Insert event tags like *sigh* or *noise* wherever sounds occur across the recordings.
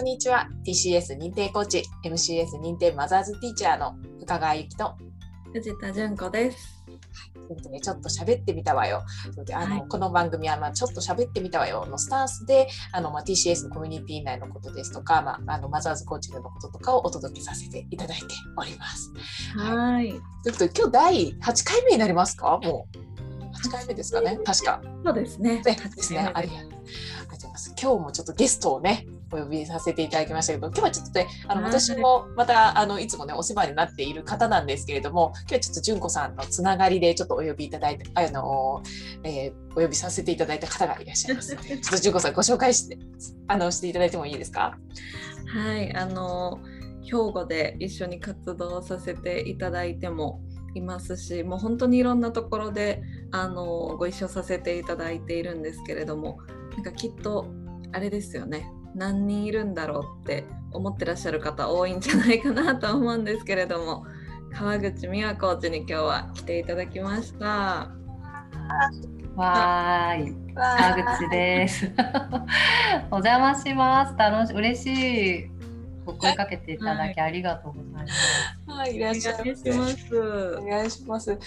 こんにちは TCS 認定コーチ MCS 認定マザーズティーチャーの深川由紀と藤田純子です。といとでちょっと喋ってみたわよ。あの、はいこの番組はまあちょっと喋ってみたわよのスタンスであの、まあ、TCS のコミュニティ内のことですとか、まあ、あのマザーズコーチングのこととかをお届けさせていただいております。はい。ちょっと今日第8回目になりますか？もう8回目ですかね？確か。そうですね。ねですね。ありがとうございます。今日もちょっとゲストをね、お呼びさせていただきましたけど、今日はちょっとね、あのはい私もまたあのいつもねお世話になっている方なんですけれども、今日はちょっと純子さんのつながりでちょっとお呼びいただいて、あの、えーお呼びさせていただいた方がいらっしゃいますので。*laughs* ちょっと純子さんご紹介してあのしていただいてもいいですか？はい。あの兵庫で一緒に活動させていただいてもいますし、もう本当にいろんなところであのご一緒させていただいているんですけれども、なんかきっとあれですよね。何人いるんだろうって思ってらっしゃる方多いんじゃないかなと思うんですけれども、川口美和コーチに今日は来ていただきました。わーい、川口です。*laughs* お邪魔します。楽し嬉しい。お声かけていただきありがとうございます。はい、いらっしゃいまお願いしせ。ます。お願いします。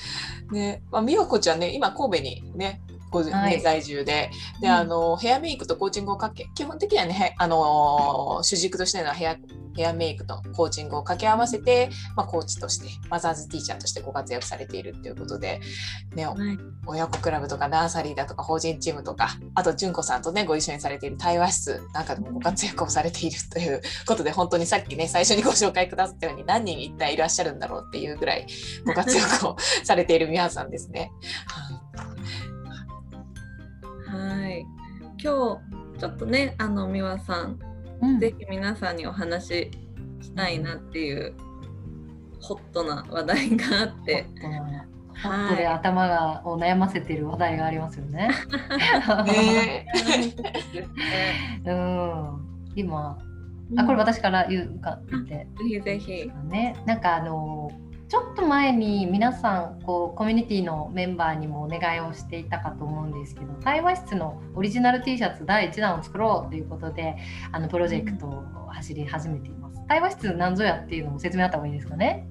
ね、まあ、美和子ちゃんね、今神戸にね、ごねはい在住で、で、うんあのヘアメイクとコーチングをかけ、基本的にはね、へあの主軸としてのヘアヘアメイクとコーチングを掛け合わせて、まあ、コーチとして、マザーズティーチャーとしてご活躍されているということで、ね、はい。親子クラブとかナーサリーだとか法人チームとかあと純子さんとねご一緒にされている対話室なんかでもご活躍をされているということで本当にさっきね最初にご紹介くださったように何人一体いらっしゃるんだろうっていうぐらいご活躍をされている皆さんですね。はい。今日ちょっとね、あの美和さん、うんぜひ皆さんにお話ししたいなっていうホットな話題があって、ホットで頭がを悩ませている話題がありますよね。ね *laughs* うん。今、あこれ私から言うかって。ぜひぜひ。ね、なんかあのちょっと前に皆さんこうコミュニティのメンバーにもお願いをしていたかと思うんですけど対話室のオリジナル T シャツ第1弾を作ろうということであのプロジェクトを走り始めています。対話室なんぞやっていうのも説明あった方がいいですかね。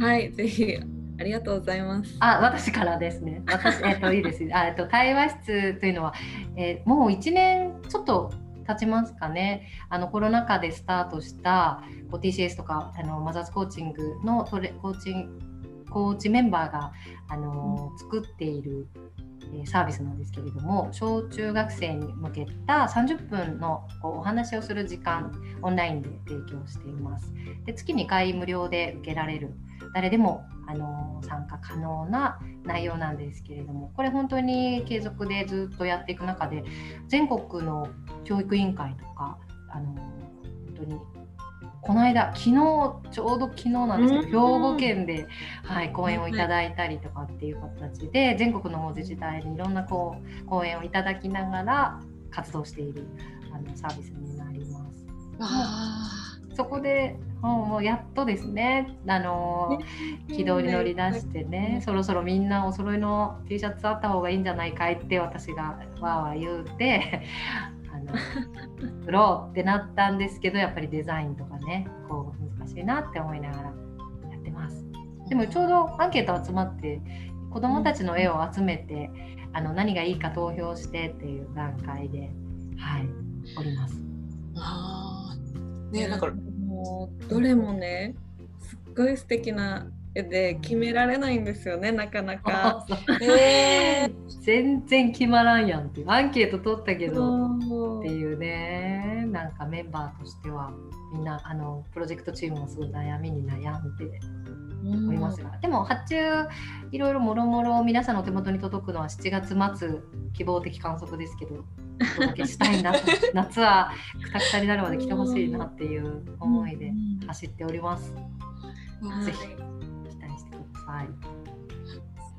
はい、ぜひありがとうございます。あ、私からですね。私、えっと、いいです。あ、えっと、対話室というのは、えーもう1年ちょっと経ちますかね。あの、コロナ禍でスタートした、こう TCS とか、あの、マザーズコーチングのトレコーチンコーチメンバーが、あの、作っている、えーサービスなんですけれども小中学生に向けた30分のこうお話をする時間オンラインで提供しています。で月2回無料で受けられる誰でもあの参加可能な内容なんですけれどもこれ本当に継続でずっとやっていく中で全国の教育委員会とかあの本当にこの間昨日ちょうど昨日なんですけどうん。兵庫県で、はい、講演をいただいたりとかっていう形で全国の自治体にいろんなこう講演をいただきながら活動しているあのサービスになります。あ。そこでもうやっとですね、あの軌道に乗り出してね、そろそろみんなお揃いの T シャツあった方がいいんじゃないかいって私がわーわー言うて作ろうってなったんですけどやっぱりデザインとかねこう難しいなって思いながらやってます。でもちょうどアンケート集まって子どもたちの絵を集めてあの何がいいか投票してっていう段階で、はい、おります。あーねなんかもうどれもね、すっごい素敵な絵で決められないんですよね、なかなか。ね *laughs* 全然決まらんやんってアンケート取ったけどっていうね。なんかメンバーとしてはみんなあのプロジェクトチームもすごい悩みに悩んでおりますが、でも発注いろいろもろもろ皆さんのお手元に届くのは7月末希望的観測ですけどお届けしたいな。と *laughs* 夏はくたくたになるまで来てほしいなっていう思いで走っております。はい。ぜひしてください。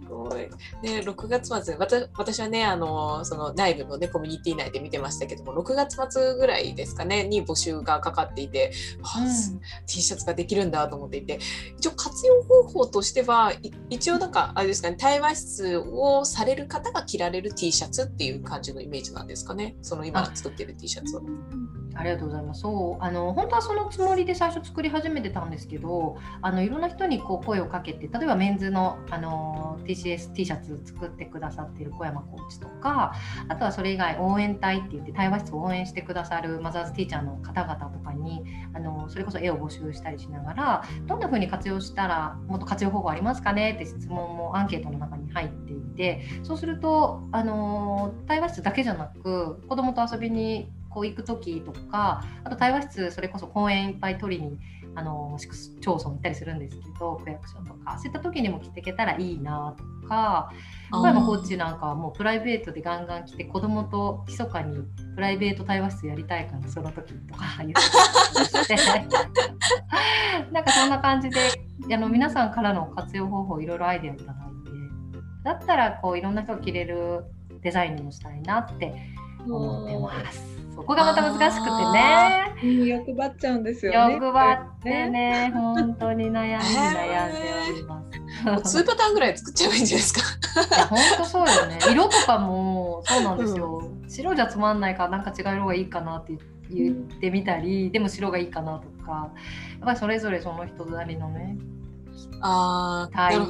すごい。ね、6月末、私私はね、あのその内部の、ね、コミュニティ内で見てましたけども、6月末ぐらいですかね、に募集がかかっていて、あうん T シャツができるんだと思っていて、一応活用方法としては、い一応なんか、あれですかね、対話室をされる方が着られる T シャツっていう感じのイメージなんですかね、その今作ってる T シャツは。ありがとうございます。そうあの本当はそのつもりで最初作り始めてたんですけどあのいろんな人にこう声をかけて例えばメンズのあの TCS T シャツ作ってくださってる小山コーチとかあとはそれ以外応援隊って言って対話室を応援してくださるマザーズティーチャーの方々とかにあのそれこそ絵を募集したりしながらどんな風に活用したらもっと活用方法ありますかねって質問もアンケートの中に入っていてそうするとあの対話室だけじゃなく子どもと遊びにこう行く時とかあと対話室それこそ公園いっぱい取りにあの市区町村行ったりするんですけど区役所とかそういった時にも来ていけたらいいなとか小山コーチなんかはもうプライベートでガンガン来て子供と密かにプライベート対話室やりたいからその時とか *laughs* 言ってなんかそんな感じであの皆さんからの活用方法いろいろアイデアいただいてだったらこういろんな人が着れるデザインにもしたいなって思ってます。そこがまた難しくてね。欲張っちゃうんですよね。欲張ってね、本当に悩んで悩んでおります。2パターンぐらい作っちゃえばいいんじゃないですか。いや本当そうよね。色とかもそうなんですよ。白じゃつまんないからなんか違う色がいいかなって言ってみたり、でも白がいいかなとか、やっぱりそれぞれその人なりのね、ああ、たいな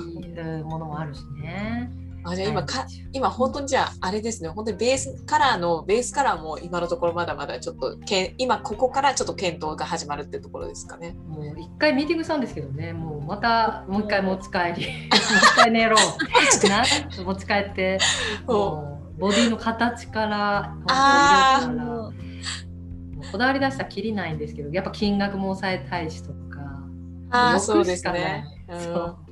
るものもあるしね。あじゃあ今か今本当にじゃああれですね本当にベースカラーのベースカラーも今のところまだまだちょっとけん今ここからちょっと検討が始まるってところですかね。もう一回ミーティングしたんですけどね、もうまたもう一回持ち帰り、もう一回寝ろ *laughs* 持ち帰って、もうボディの形から、色こだわり出したらきりないんですけど、やっぱ金額も抑えたいしとか。あそうですしかね。そう。親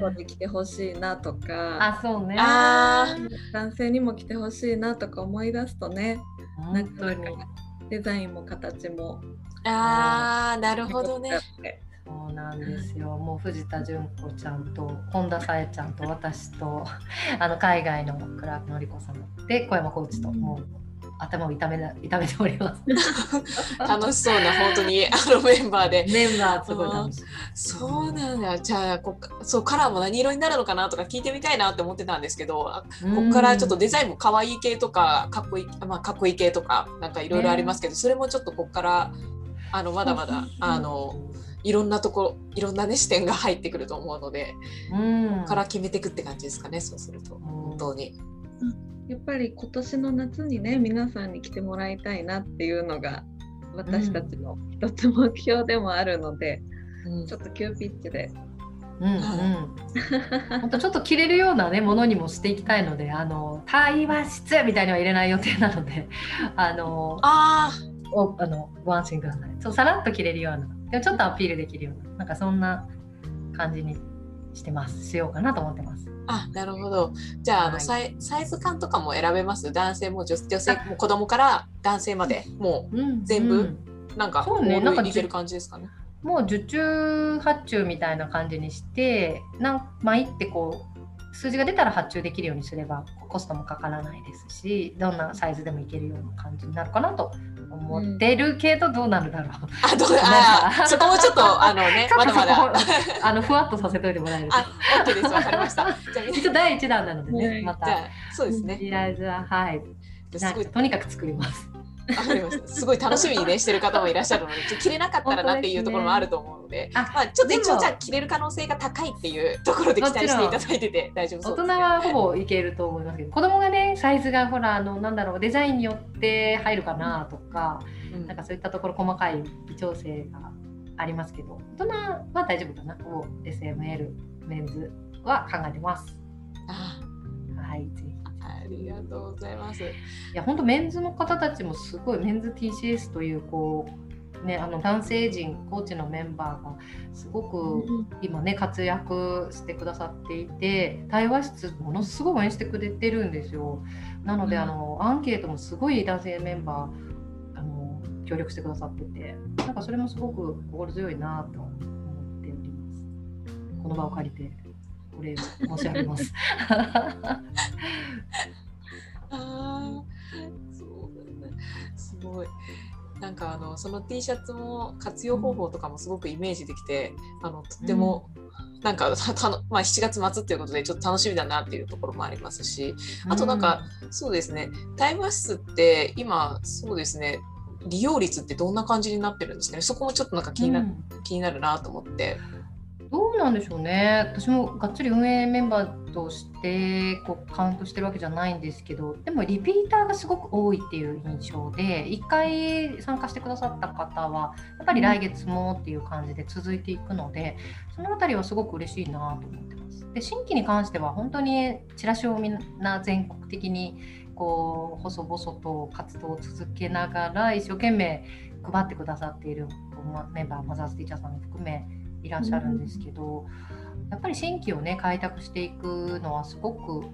子に来てほしいなとか、あ、そうね。あ男性にも来てほしいなとか思い出すとね、な本当にんかデザインも形もああなるほどね。そうなんですよ。もう藤田純子ちゃんと本田紗恵ちゃんと私とあの海外のクラークのりこさんで小山コーチともう頭を痛めな痛めております。*laughs* 楽しそうな本当にあのメンバーで。メンバーすごい楽しい。そうなんだ。じゃあこそうカラーも何色になるのかなとか聞いてみたいなって思ってたんですけど、あここからちょっとデザインも可愛い系とかかっこいいまあかっこいい系とかなんかいろいろありますけど、それもちょっとここからあのまだまだあのいろんなところいろんなね視点が入ってくると思うので、うん。ここから決めていくって感じですかね。そうするとうん本当に。やっぱり今年の夏にね皆さんに来てもらいたいなっていうのが私たちの一つ目標でもあるので、うん。ちょっと急ピッチで。うんうん。本当ちょっと着れるようなねものにもしていきたいので、あの対話室みたいには入れない予定なので、*laughs* あのあおあのご安心ください。そうさらっと着れるような、でもちょっとアピールできるような、なんかそんな感じにしてます。しようかなと思ってます。ああなるほど。じゃああの、はいサイサイズ感とかも選べます？男性も女女性も子供から男性まで？もうん全部うんうなんかそうねなんかオールいける感じですかね？もう受注発注みたいな感じにして、なん毎ってこう数字が出たら発注できるようにすればコストもかからないですし、どんなサイズでもいけるような感じになるかなと思ってるけど、どうなるだろう。あどうあかそこもちょっとあのね *laughs* まだまだ。あのふわっとさせといてもらえるとあ OK ですわかりました。じゃ一応第一弾なのでね、はいまたそうですね。とりあえずははいとにかく作ります。すごい楽しみにねしてる方もいらっしゃるので、着れなかったらなっていうところもあると思うので、あまあちょっと一応じゃあ着れる可能性が高いっていうところで期待していただいてて大丈夫そうです、ね。大人はほぼいけると思いますけど子供がねサイズがほらあのなんだろうデザインによって入るかなとか、うん。なんかそういったところ細かい微調整がありますけど大人は大丈夫かな？ほぼ SML メンズは考えてます。あはいぜひ。ありがとうございます。いや本当メンズの方たちもすごいメンズ TCS というこうねあの男性陣コーチのメンバーがすごく今ね活躍してくださっていて対話室ものすごい応援してくれてるんですよ。なので、うん。あのアンケートもすごい男性メンバーあの協力してくださっててなんかそれもすごく心強いなと思っております。この場を借りてお礼を申し上げますああ、そうなんだ。すごい。なんかあのその T シャツも活用方法とかもすごくイメージできて、あのとっても、なんかたたのまあ7月末っていうことでちょっと楽しみだなっていうところもありますし、あとなんか、そうですね。対話室って今そうですね。利用率ってどんな感じになってるんですかねそこもちょっとなんか気にな,、うん気になるなと思って。うなんでしょうね私もがっつり運営メンバーとしてこうカウントしてるわけじゃないんですけどでもリピーターがすごく多いっていう印象で1回参加してくださった方はやっぱり来月もっていう感じで続いていくのでそのあたりはすごく嬉しいなと思ってます。で新規に関しては本当にチラシをみんな全国的にこう細々と活動を続けながら一生懸命配ってくださっているメンバーマザーズティーチャーさんも含めいらっしゃるんですけど、やっぱり新規をね開拓していくのはすごく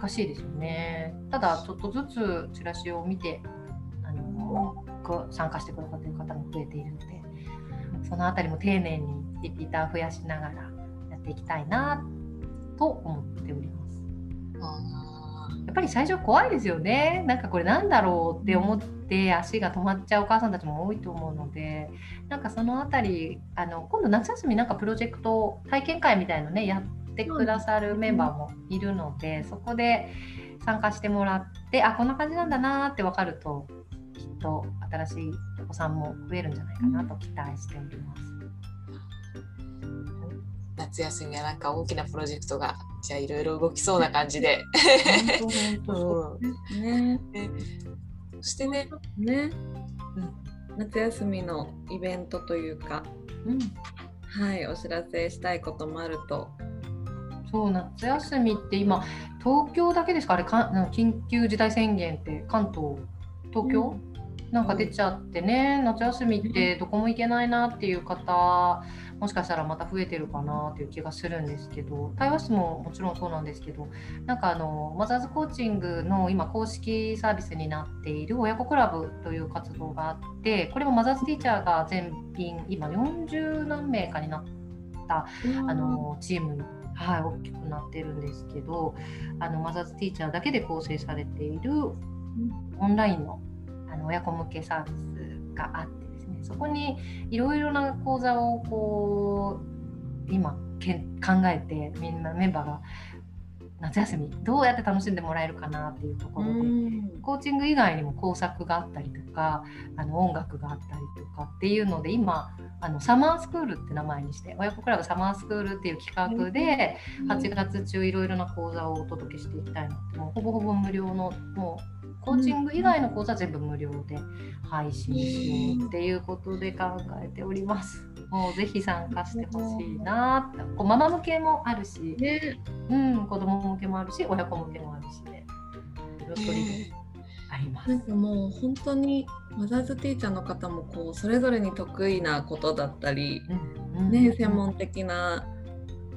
難しいですよね。ただちょっとずつチラシを見てあのこ参加してくださっている方も増えているのでそのあたりも丁寧にリピーター増やしながらやっていきたいなと思っております。っぱり最初怖いですよね。なんかこれなんだろうって思って足が止まっちゃうお母さんたちも多いと思うので、なんかそのあたりあの今度夏休みなんかプロジェクト体験会みたいのねやってくださるメンバーもいるので、そこで参加してもらって、あこんな感じなんだなーって分かるときっと新しいお子さんも増えるんじゃないかなと期待しております。夏休みはなんか大きなプロジェクトがじゃあいろいろ動きそうな感じで。本当本当。*laughs* ね。そしてね、ね、夏休みのイベントというか、うん。はい、お知らせしたいこともあると。そう夏休みって今東京だけですか？あれか緊急事態宣言って関東東京、なんか出ちゃってね夏休みってどこも行けないなっていう方もしかしたらまた増えてるかなっていう気がするんですけど対話室ももちろんそうなんですけどなんかあのマザーズコーチングの今公式サービスになっている親子クラブという活動があってこれもマザーズティーチャーが全員今40何名かになったあのチームに、はい、大きくなってるんですけどあのマザーズティーチャーだけで構成されているオンラインのあの親子向けサービスがあってですねそこにいろいろな講座をこう今けん考えてみんなメンバーが夏休みどうやって楽しんでもらえるかなっていうところ。で、コーチング以外にも工作があったりとかあの音楽があったりとかっていうので今あのサマースクールって名前にして親子クラブサマースクールっていう企画で8月中いろいろな講座をお届けしていきたいなってもうほぼほぼ無料のもうコーチング以外の講座は全部無料で配信しようっていうことで考えております。もうぜひ参加してほしいなって。こうママ向けもあるし、ね、うん、子供向けもあるし親子向けもあるしで。色とりであります。なんかもう本当にマザーズティーチャーの方もこうそれぞれに得意なことだったり、うん。ね、専門的な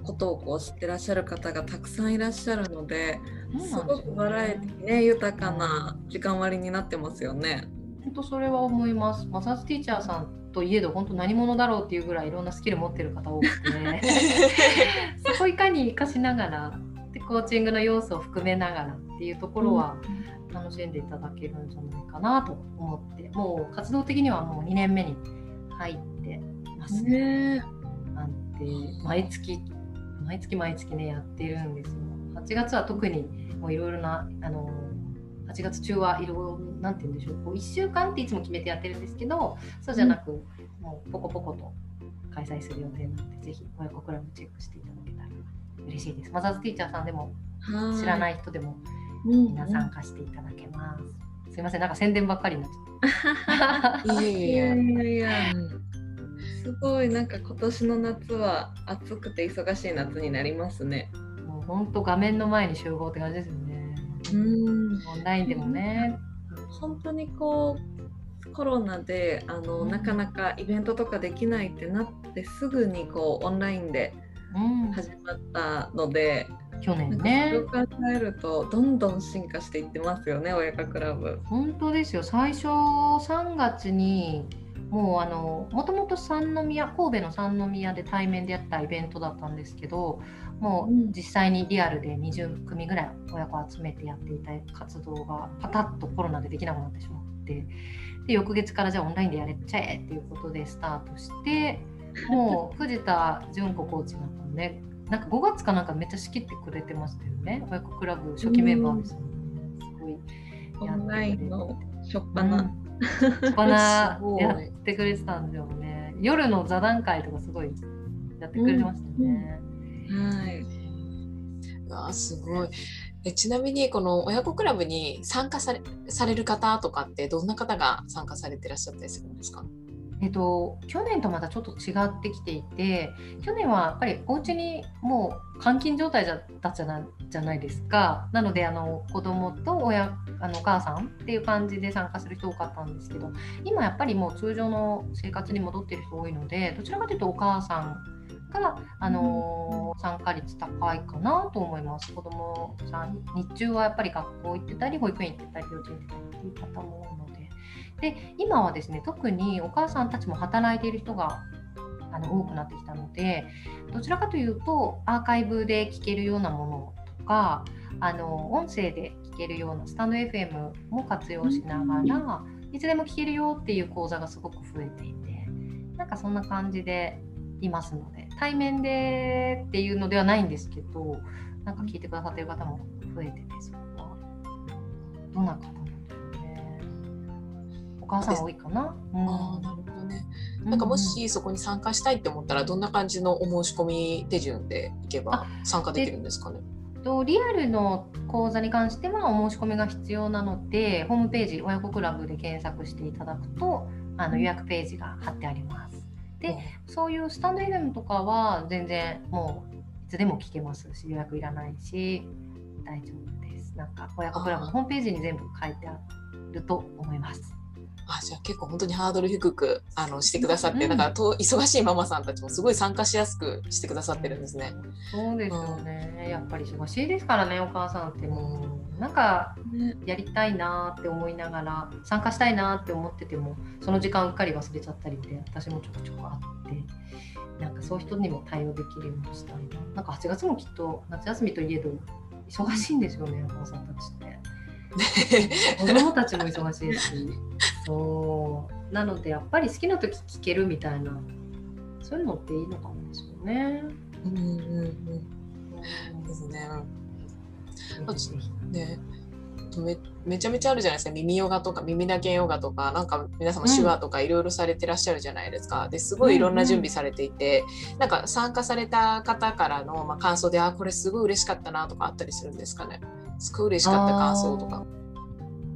ことをこう知ってらっしゃる方がたくさんいらっしゃるので、すごくバラエティね豊かな時間割になってますよね。本当それは思います。マザーズティーチャーさんといえど本当何者だろうっていうぐらいいろんなスキル持ってる方多くて、*laughs* そこいかに活かしながらでコーチングの要素を含めながらっていうところは楽しんでいただけるんじゃないかなと思ってもう活動的にはもう2年目に入ってますね。ねなんて毎月毎月毎月ねやってるんですよ。8月は特にもういろいろなあの8月中はいろなんて言うんでしょうこう1週間っていつも決めてやってるんですけどそうじゃなく、もうポコポコと開催する予定なのでぜひ親子クラブチェックしていただけたら嬉しいです。マザーズティーチャーさんでも知らないい人でもみんな参加していただけます。すいませんなんか宣伝ばっかりになっちゃった。*laughs* いやいやいや。すごいなんか今年の夏は暑くて忙しい夏になりますね。もう本当画面の前に集合って感じですよね。うんオンラインでもね。本当にこうコロナであの、うんなかなかイベントとかできないってなってすぐにこうオンラインでうん、始まったので、去年なんかねそれを考えるとどんどん進化していってますよね親子クラブ。本当ですよ最初3月にもうあのもともと三宮神戸の三宮で対面でやったイベントだったんですけどもう実際にリアルで20組ぐらい親子集めてやっていた活動がパタッとコロナでできなくなってしまってで翌月からじゃあオンラインでやれちゃえっていうことでスタートして *laughs* もう藤田純子コーチなんかもねなんか5月かなんかめっちゃ仕切ってくれてましたよね。親子クラブ初期メンバーですすごいオンラインの初っう端んこんなすごい。やってくれてたんですよね。夜の座談会とかすごいやってくれてましたね、はい。うわあすごい。えちなみにこの親子クラブに参加されされる方とかってどんな方が参加されてらっしゃったりするんですか？えっと、去年とまたちょっと違ってきていて去年はやっぱりお家にもう監禁状態だったじゃなじゃないですか。なのであの子供と親あのお母さんっていう感じで参加する人多かったんですけど今やっぱりもう通常の生活に戻ってる人多いのでどちらかというとお母さんが、あの参加率高いかなと思います子供さん日中はやっぱり学校行ってたり保育園行ってたり幼稚園行ってたりっていう方も多いので。で今はですね特にお母さんたちも働いている人があの多くなってきたのでどちらかというとアーカイブで聞けるようなものとかあの音声で聞けるようなスタンド FM も活用しながらいつでも聞けるよっていう講座がすごく増えていてなんかそんな感じでいますので対面でっていうのではないんですけどなんか聞いてくださってる方も増えててそれはどんな方なんでしょうね。お母さん多いかな、うん。ああなるほどね。なんかもしそこに参加したいって思ったらどんな感じのお申し込み手順でいけば参加できるんですかね？とリアルの講座に関してはお申し込みが必要なのでホームページ親子クラブで検索していただくとあの予約ページが貼ってあります。でそういうスタンド FM とかは全然もういつでも聞けますし予約いらないし大丈夫です。なんか親子クラブのホームページに全部書いてあると思います。あじゃあ結構本当にハードル低くあのしてくださって、うんなん。かと忙しいママさんたちもすごい参加しやすくしてくださってるんですね。そうですよね。やっぱり忙しいですからねお母さんってもう。なんかね、やりたいなって思いながら参加したいなって思っててもその時間うっかり忘れちゃったりで私もちょこちょこあってなんかそういう人にも対応できるようにしたいな。なんか8月もきっと夏休みといえど忙しいんですよねお母さんたちって *laughs* 子供たちも忙しいし。そう。なのでやっぱり好きな時聞けるみたいな。そういうのっていいのかもですよね。うんうんうん。うんですね。めめちゃめちゃあるじゃないですか。耳ヨガとか耳だけヨガとか。なんか皆様手話とかいろいろされてらっしゃるじゃないですか、ですごいいろんな準備されていて、なんか参加された方からの、まあ、感想であこれすごい嬉しかったなとかあったりするんですかね？すごい嬉しかった感想とか。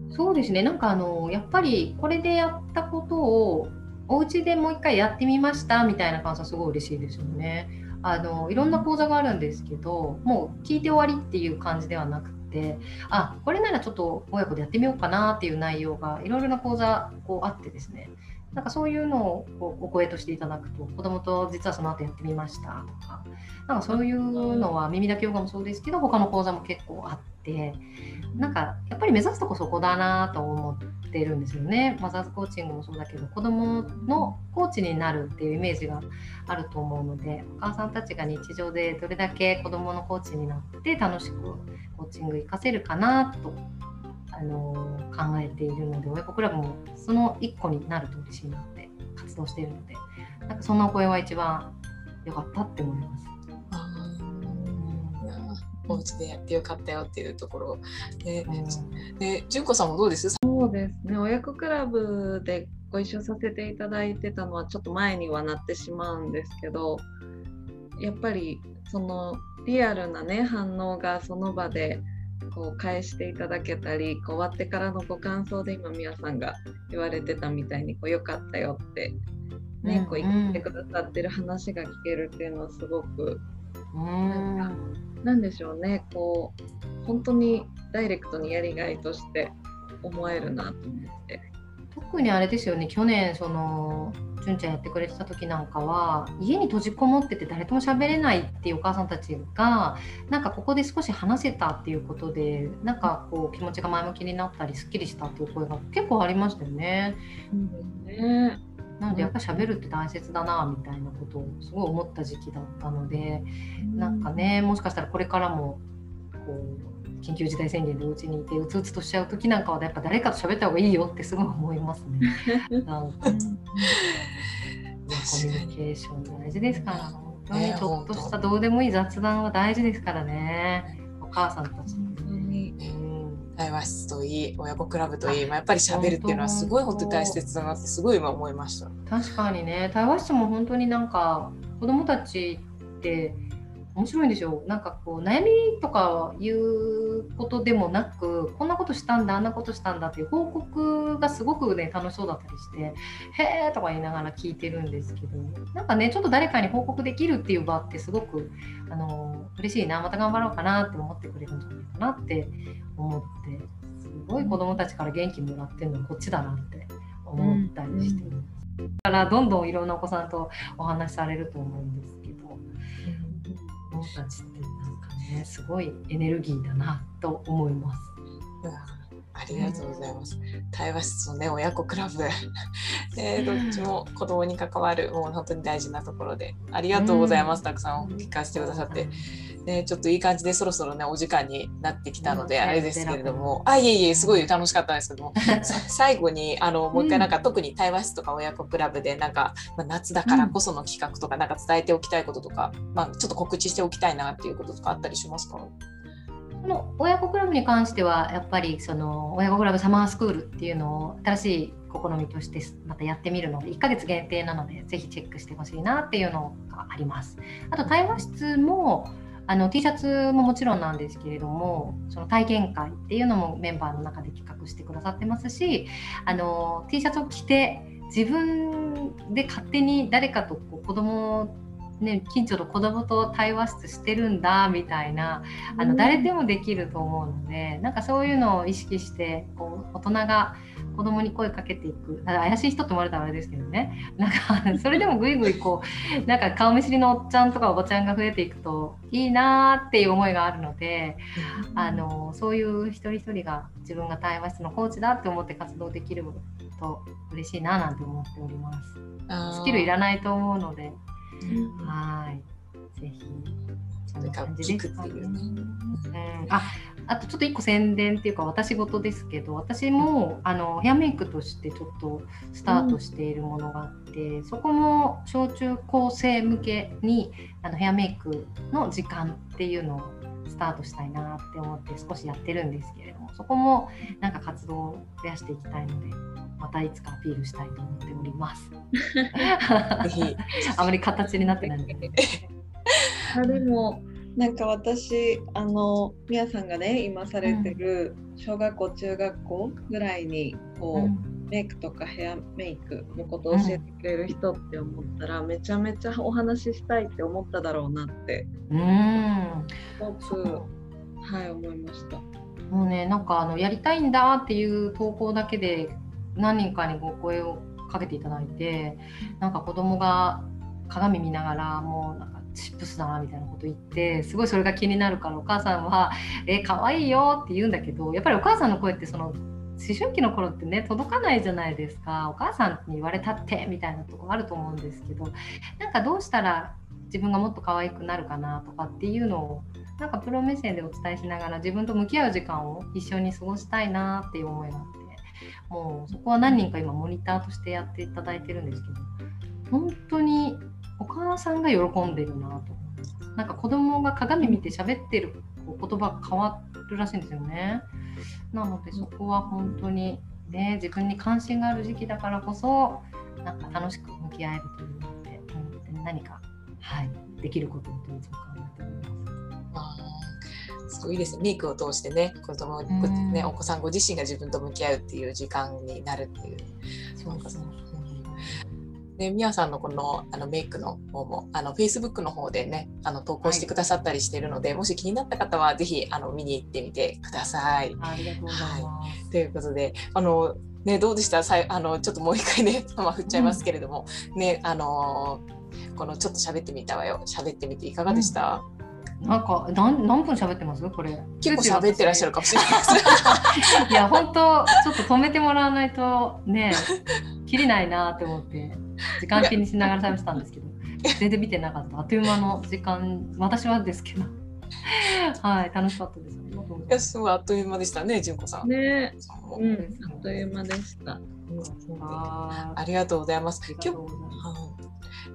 そうですねなんかあのやっぱりこれでやったことをお家でもう一回やってみましたみたいな感想すごい嬉しいですよね。あのいろんな講座があるんですけどもう聞いて終わりっていう感じではなくてあこれならちょっと親子でやってみようかなっていう内容がいろいろな講座こうあってですねなんかそういうのをこうお声としていただくと子供と実はその後やってみましたとかなんかそういうのは耳だけヨガもそうですけど他の講座も結構あってなんかやっぱり目指すとこそこだなと思ってるんですよね。マザーズコーチングもそうだけど子どものコーチになるっていうイメージがあると思うのでお母さんたちが日常でどれだけ子どものコーチになって楽しくコーチング活かせるかなと、あの考えているので親子クラブもその一個になると嬉しいなって活動しているのでなんかそんなお声は一番良かったって思います。お家でやってよかったよっていうところで、うん。で純子さんもどうです？そうですね。親子クラブでご一緒させていただいてたのはちょっと前にはなってしまうんですけどやっぱりそのリアルなね反応がその場でこう返していただけたりこう終わってからのご感想で今宮さんが言われてたみたいにこうよかったよって、ねこう言ってくださってる話が聞けるっていうのはすごくうんなんでしょうねこう本当にダイレクトにやりがいとして思えるなと思って。特にあれですよね去年その純ちゃんやってくれてた時なんかは家に閉じこもってて誰とも喋れないっていうお母さんたちがなんかここで少し話せたっていうことでなんかこう気持ちが前向きになったりすっきりしたっていう声が結構ありましたよね。ねなのでやっぱり喋るって大切だなみたいなことをすごい思った時期だったのでなんかねもしかしたらこれからもこう緊急事態宣言でお家にいてうつうつとしちゃう時なんかはやっぱ誰かと喋った方がいいよってすごい思いますね。*laughs* なんかコミュニケーション大事ですから。本当にねちょっとしたどうでもいい雑談は大事ですからね。お母さんたち対話室といい親子クラブといい、まあ、やっぱり喋るっていうのはすごい本当に大切だなってすごい今思いました。確かにね対話室も本当になんか子どもたちって面白いんですよなんかこう悩みとかいうことでもなくこんなことしたんだあんなことしたんだっていう報告がすごくね楽しそうだったりして「へえ」とか言いながら聞いてるんですけどなんかねちょっと誰かに報告できるっていう場ってすごくあの嬉しいなまた頑張ろうかなって思ってくれるんじゃないかなって思ってすごい子どもたちから元気もらってるのはこっちだなって思ったりしてます。だからどんどんいろんなお子さんとお話しされると思うんですけど子供たちってなんかねすごいエネルギーだなと思います。ありがとうございます。対話室のね親子クラブ、*laughs* ね、どっちも子供に関わるもう本当に大事なところでありがとうございます。たくさん聞かせてくださって、ね、ちょっといい感じでそろそろねお時間になってきたのであれですけれども、あいえいえすごい楽しかったんですけども、*laughs* 最後にあのもう一回なんか特に対話室とか親子クラブでなんか、まあ、夏だからこその企画とかなんか伝えておきたいこととか、まあちょっと告知しておきたいなっていうこととかあったりしますか？この親子クラブに関してはやっぱりその親子クラブサマースクールっていうのを新しい試みとしてまたやってみるので1ヶ月限定なのでぜひチェックしてほしいなっていうのがあります。あと対話室もあの T シャツももちろんなんですけれどもその体験会っていうのもメンバーの中で企画してくださってますしあの T シャツを着て自分で勝手に誰かとこう子供ね、近所の子供と対話室してるんだみたいなあの誰でもできると思うのでなんかそういうのを意識してこう大人が子供に声かけていく怪しい人って思われたらあれですけどねなんかそれでもぐいぐいこうなんか顔見知りのおっちゃんとかおばちゃんが増えていくといいなっていう思いがあるのであのそういう一人一人が自分が対話室のコーチだって思って活動できると嬉しいななんて思っております。スキルいらないと思うのではい。ぜひ。そんな感じですかね。うん、あ、あとちょっと一個宣伝っていうか私事ですけど、私もあのヘアメイクとしてちょっとスタートしているものがあって、うん、そこも小中高生向けにあのヘアメイクの時間っていうのをスタートしたいなって思って少しやってるんですけれども、そこもなんか活動を増やしていきたいので。またいつかアピールしたいと思っております。*laughs* *laughs* あまり形になってない。*laughs* あでもなんか私あのみやさんがね今されてる小学校、うん、中学校ぐらいにこう、うん、メイクとかヘアメイクのことを教えてくれる人って思ったら、うん、めちゃめちゃお話ししたいって思っただろうなって。うん。すごくはい思いました。もうねなんかあのやりたいんだっていう投稿だけで何人かにご声をかけていただいてなんか子供が鏡見ながらもうなんかチップスだなみたいなこと言ってすごいそれが気になるからお母さんは「え可愛いよ」って言うんだけどやっぱりお母さんの声ってその思春期の頃ってね届かないじゃないですか。お母さんに言われたってみたいなとこあると思うんですけどなんかどうしたら自分がもっと可愛くなるかなとかっていうのをなんかプロ目線でお伝えしながら自分と向き合う時間を一緒に過ごしたいなっていう思いがあってもうそこは何人か今モニターとしてやっていただいてるんですけど本当にお母さんが喜んでるなと。なんか子供が鏡見て喋ってる言葉が変わるらしいんですよね。なのでそこは本当にね自分に関心がある時期だからこそなんか楽しく向き合えるというのって何かはいできることをどうぞ考えております。すごいですメイクを通してね子供ねお子さんご自身が自分と向き合うっていう時間になるっていう。そうかそうで、みやさんのこのあのメイクの方もあの Facebook の方でねあの投稿してくださったりしているので、はい、もし気になった方はぜひあの見に行ってみてください。ありがとうございます。はい、ということであのねどうでした？さいあのちょっともう一回ね *laughs* まあ振っちゃいますけれども、うん、ねあのこのちょっと喋ってみたわよ。喋ってみていかがでした、うん。なんか何何分喋ってます？これ。結構喋ってらっしゃるかもしれない *laughs* いや本当ちょっと止めてもらわないとねきりないなって思って時間気にしながら喋ってたんですけど全然見てなかった。あっという間の時間私はですけど。*laughs* はい楽しかったです。いやすごいあっという間でしたね純子さん。ね。う。んあっという間でした、うん、あありがとうございます。今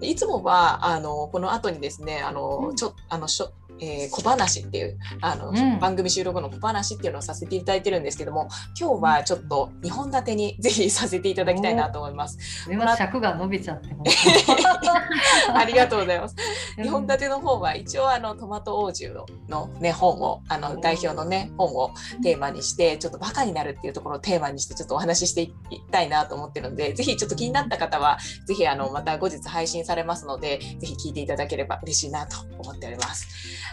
日いつもはあのこの後にですねあの、うん、ちょあのしょえー小話っていうあの、うん番組収録の小話っていうのをさせていただいてるんですけども今日はちょっと2本立てにぜひさせていただきたいなと思います。それは尺が伸びちゃっても *laughs* ありがとうございます。うん2本立ての方は一応あのトマト王子のの、ね、本をあの代表の、ね、本をテーマにしてちょっとバカになるっていうところをテーマにしてちょっとお話ししていきたいなと思ってるのでぜひちょっと気になった方はぜひあのまた後日配信されますのでぜひ聞いていただければ嬉しいなと思っております。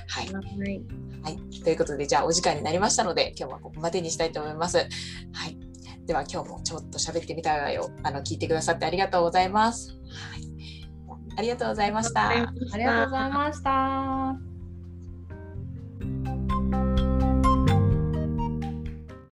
はい、はいはい、ということでじゃあお時間になりましたので今日はここまでにしたいと思います。はい、では今日もちょっと喋ってみたいわよあの聞いてくださってありがとうございます。はい。ありがとうございましたありがとうございました。